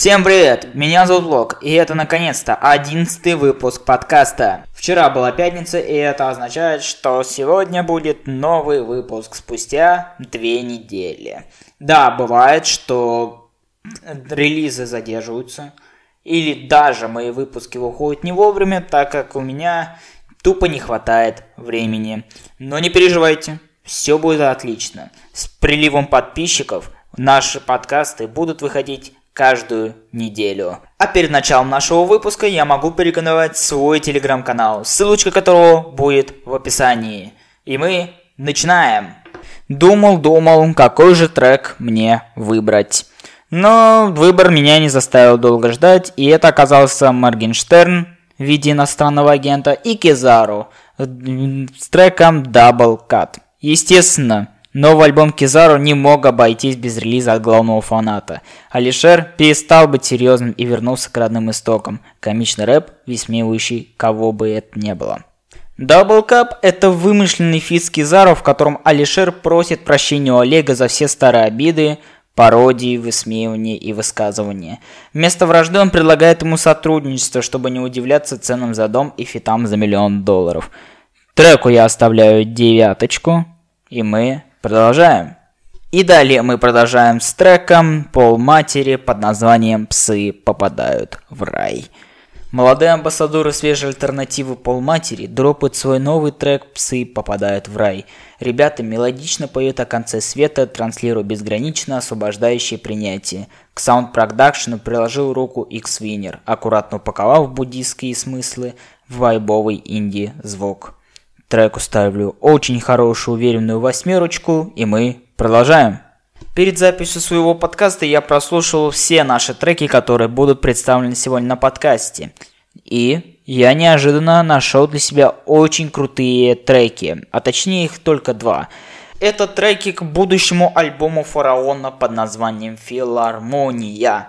Всем привет! Меня зовут Лок, и это наконец-то одиннадцатый выпуск подкаста. Вчера была пятница, и это означает, что сегодня будет новый выпуск спустя две недели. Да, бывает, что релизы задерживаются, или даже мои выпуски выходят не вовремя, так как у меня тупо не хватает времени. Но не переживайте, все будет отлично. С приливом подписчиков наши подкасты будут выходить каждую неделю. А перед началом нашего выпуска я могу порекомендовать свой телеграм-канал, ссылочка которого будет в описании. И мы начинаем. Думал-думал, какой же трек мне выбрать. Но выбор меня не заставил долго ждать, и это оказался Моргенштерн в виде иностранного агента и Кизару с треком Double Cut. Естественно, Новый альбом Кизару не мог обойтись без релиза от главного фаната. Алишер перестал быть серьезным и вернулся к родным истокам. Комичный рэп, высмеивающий кого бы это ни было. Double Cup – это вымышленный фит с Kizaru, в котором Алишер просит прощения у Олега за все старые обиды, пародии, высмеивания и высказывания. Вместо вражды он предлагает ему сотрудничество, чтобы не удивляться ценам за дом и фитам за миллион долларов. Треку я оставляю девяточку, и мы Продолжаем. И далее мы продолжаем с треком «Пол матери» под названием «Псы попадают в рай». Молодые амбассадоры свежей альтернативы Пол Матери дропают свой новый трек «Псы попадают в рай». Ребята мелодично поют о конце света, транслируя безгранично освобождающее принятие. К саунд-продакшену приложил руку X-Winner, аккуратно упаковав буддийские смыслы в вайбовый инди-звук. Треку ставлю очень хорошую уверенную восьмерочку, и мы продолжаем. Перед записью своего подкаста я прослушал все наши треки, которые будут представлены сегодня на подкасте. И я неожиданно нашел для себя очень крутые треки, а точнее их только два. Это треки к будущему альбому Фараона под названием «Филармония».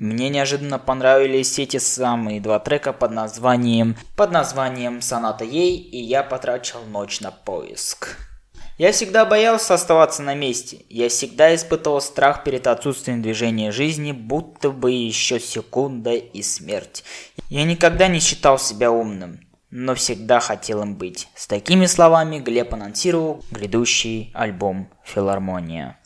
Мне неожиданно понравились эти самые два трека под названием, под названием «Соната ей» и я потратил ночь на поиск. Я всегда боялся оставаться на месте. Я всегда испытывал страх перед отсутствием движения жизни, будто бы еще секунда и смерть. Я никогда не считал себя умным, но всегда хотел им быть. С такими словами Глеб анонсировал грядущий альбом «Филармония».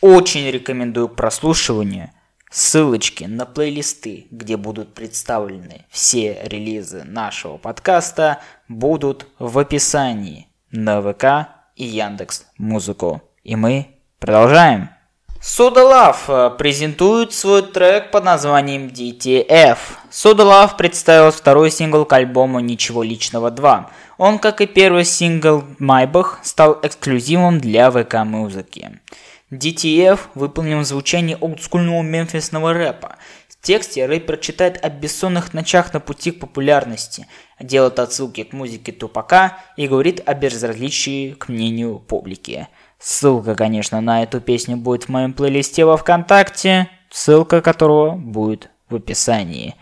Очень рекомендую к прослушиванию – Ссылочки на плейлисты, где будут представлены все релизы нашего подкаста, будут в описании на ВК и Яндекс Музыку. И мы продолжаем. Soda Love э, презентует свой трек под названием DTF. Soda Love представил второй сингл к альбому «Ничего личного 2». Он, как и первый сингл «Майбах», стал эксклюзивом для ВК-музыки. DTF выполнен в звучании олдскульного мемфисного рэпа. В тексте рэпер читает о бессонных ночах на пути к популярности, делает отсылки к музыке Тупака и говорит о безразличии к мнению публики. Ссылка, конечно, на эту песню будет в моем плейлисте во Вконтакте, ссылка которого будет в описании.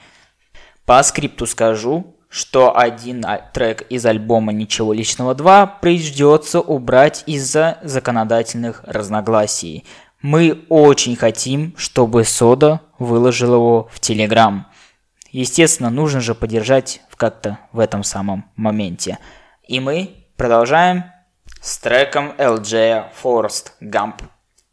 По скрипту скажу, что один трек из альбома «Ничего личного 2» придется убрать из-за законодательных разногласий. Мы очень хотим, чтобы Сода выложил его в Телеграм. Естественно, нужно же поддержать как-то в этом самом моменте. И мы продолжаем с треком LJ Forest Gump.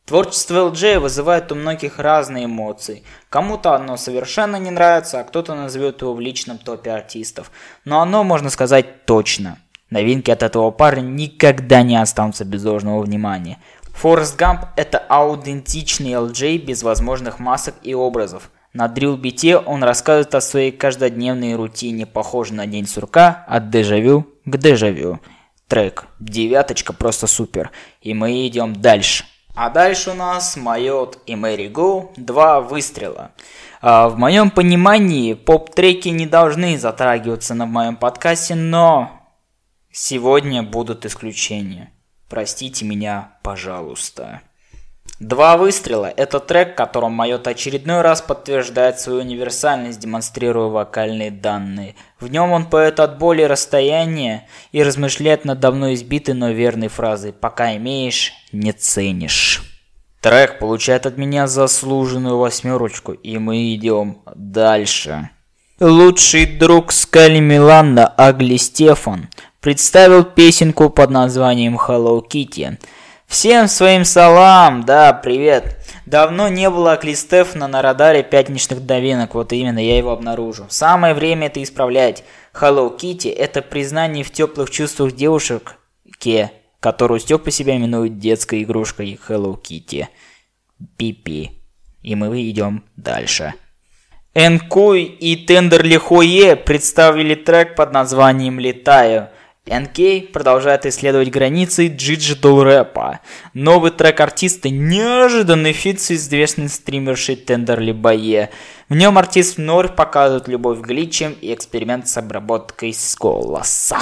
Творчество LJ вызывает у многих разные эмоции. Кому-то оно совершенно не нравится, а кто-то назовет его в личном топе артистов. Но оно, можно сказать, точно. Новинки от этого парня никогда не останутся без должного внимания. Форест Гамп – это аутентичный LJ без возможных масок и образов. На дрил бите он рассказывает о своей каждодневной рутине, похожей на день сурка от дежавю к дежавю. Трек девяточка просто супер. И мы идем дальше. А дальше у нас Майот и Мэри Го два выстрела. А в моем понимании поп-треки не должны затрагиваться на моем подкасте, но сегодня будут исключения. Простите меня, пожалуйста. Два выстрела – это трек, которым Майот очередной раз подтверждает свою универсальность, демонстрируя вокальные данные. В нем он поет от боли расстояния и размышляет над давно избитой, но верной фразой «пока имеешь, не ценишь». Трек получает от меня заслуженную восьмерочку, и мы идем дальше. Лучший друг Скали Миланда Агли Стефан представил песенку под названием Hello Kitty. Всем своим салам, да, привет. Давно не было Агли Стефана на радаре пятничных новинок, вот именно я его обнаружу. Самое время это исправлять. Hello Kitty – это признание в теплых чувствах девушек, ке, которую Степа себя именует детской игрушкой Hello Kitty. Пипи. И мы идем дальше. NKEEEI и Tenderlybae представили трек под названием «Летаю». NKEEEI продолжает исследовать границы digital рэпа. Новый трек артиста – неожиданный фит с известной стримершей Tenderlybae. В нем артист вновь показывает любовь к гличам и эксперимент с обработкой с голоса.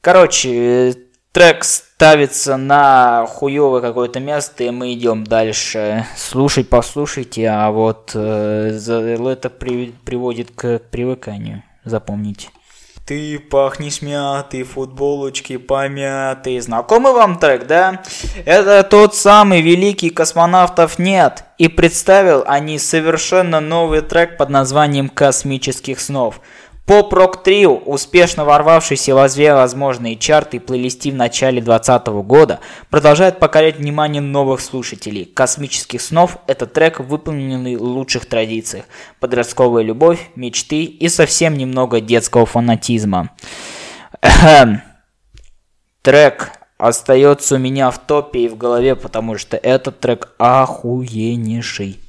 Короче, трек ставится на хуевое какое-то место, и мы идем дальше. Слушай, послушайте, а вот э, это при, приводит к привыканию. Запомните. Ты пахнешь мятый, футболочки помятые. Знакомый вам трек, да? Это тот самый великий космонавтов нет. И представил они совершенно новый трек под названием «Космических снов». Поп-рок трио, успешно ворвавшийся во все возможные чарты и плейлисты в начале 2020 года, продолжает покорять внимание новых слушателей. «Космических снов» — это трек, выполненный в лучших традициях. Подростковая любовь, мечты и совсем немного детского фанатизма. Трек остается у меня в топе и в голове, потому что этот трек охуеннейший.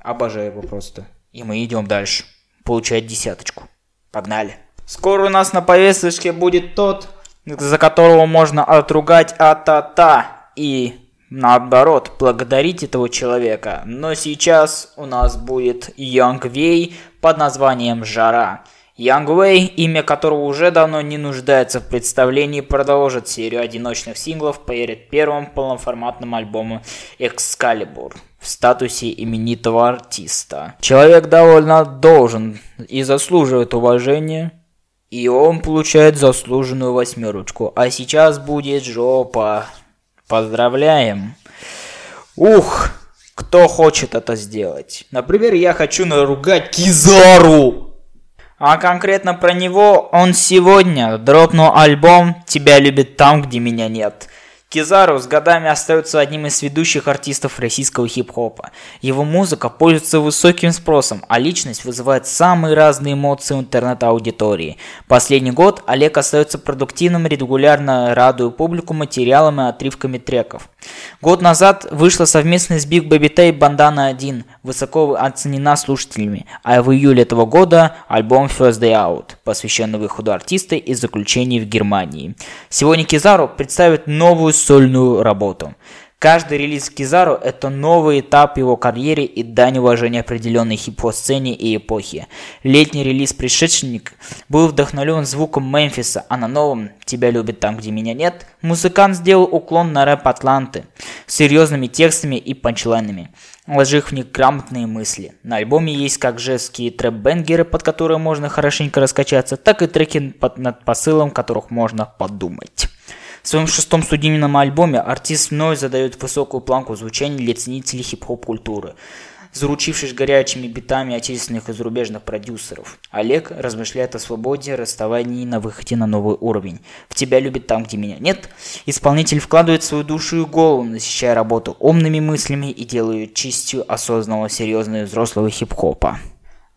Обожаю его просто. И мы идем дальше. Получать десяточку. Погнали. Скоро у нас на повесточке будет тот, за которого можно отругать а-та-та и наоборот благодарить этого человека. Но сейчас у нас будет Young Вей под названием «Жара». Young Wei, имя которого уже давно не нуждается в представлении, продолжит серию одиночных синглов перед первым полноформатным альбомом Excalibur в статусе именитого артиста. Человек довольно должен и заслуживает уважения, и он получает заслуженную восьмерочку. А сейчас будет жопа. Поздравляем. Ух, кто хочет это сделать? Например, я хочу наругать Кизару. А конкретно про него он сегодня дропнул альбом «Тебя любят там, где меня нет». Кизару с годами остается одним из ведущих артистов российского хип-хопа. Его музыка пользуется высоким спросом, а личность вызывает самые разные эмоции интернет-аудитории. Последний год Олег остается продуктивным, регулярно радуя публику материалами и отрывками треков. Год назад вышла совместная с Big Baby Tape Bandana 1, высоко оценена слушателями, а в июле этого года альбом First Day Out, посвященный выходу артиста из заключений в Германии. Сегодня Кизару представит новую сольную работу. Каждый релиз Кизару – это новый этап его карьеры и дань уважения определенной хип-хоп-сцене и эпохи. Летний релиз «Предшественник» был вдохновлен звуком Мемфиса, а на новом «Тебя любят там, где меня нет» музыкант сделал уклон на рэп Атланты с серьезными текстами и панчлайнами, вложив в них грамотные мысли. На альбоме есть как жесткие трэп-бенгеры, под которые можно хорошенько раскачаться, так и треки под, над посылом, которых можно подумать. В своем шестом студийном альбоме артист вновь задает высокую планку звучания для ценителей хип-хоп культуры, заручившись горячими битами отечественных и зарубежных продюсеров. Олег размышляет о свободе, расставании на выходе на новый уровень. В тебя любит там, где меня нет. Исполнитель вкладывает свою душу и голову, насыщая работу умными мыслями и делает чистью осознанного, серьезного взрослого хип-хопа.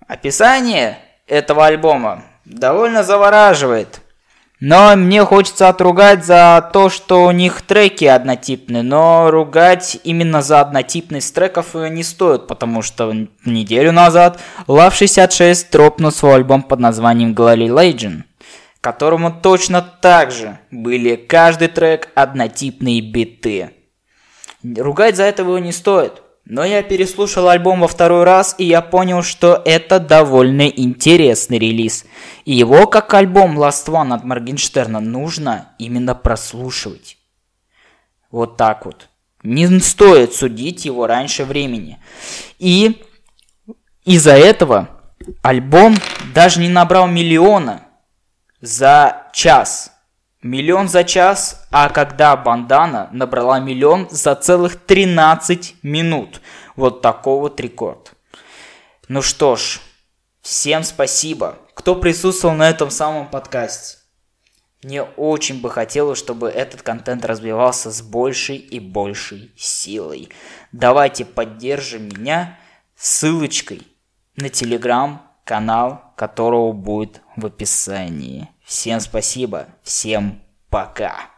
Описание этого альбома довольно завораживает – но мне хочется отругать за то, что у них треки однотипные, но ругать именно за однотипность треков не стоит, потому что неделю назад Love 66 тропнул свой альбом под названием Glory Legend, которому точно так же были каждый трек однотипные биты. Ругать за это его не стоит. Но я переслушал альбом во второй раз, и я понял, что это довольно интересный релиз. И его, как альбом Last One от Моргенштерна, нужно именно прослушивать. Вот так вот. Не стоит судить его раньше времени. И из-за этого альбом даже не набрал миллиона за час. Миллион за час, а когда бандана набрала миллион за целых 13 минут. Вот такой вот рекорд. Ну что ж, всем спасибо, кто присутствовал на этом самом подкасте. Мне очень бы хотелось, чтобы этот контент развивался с большей и большей силой. Давайте поддержим меня ссылочкой на телеграм-канал, которого будет в описании. Всем спасибо, всем пока.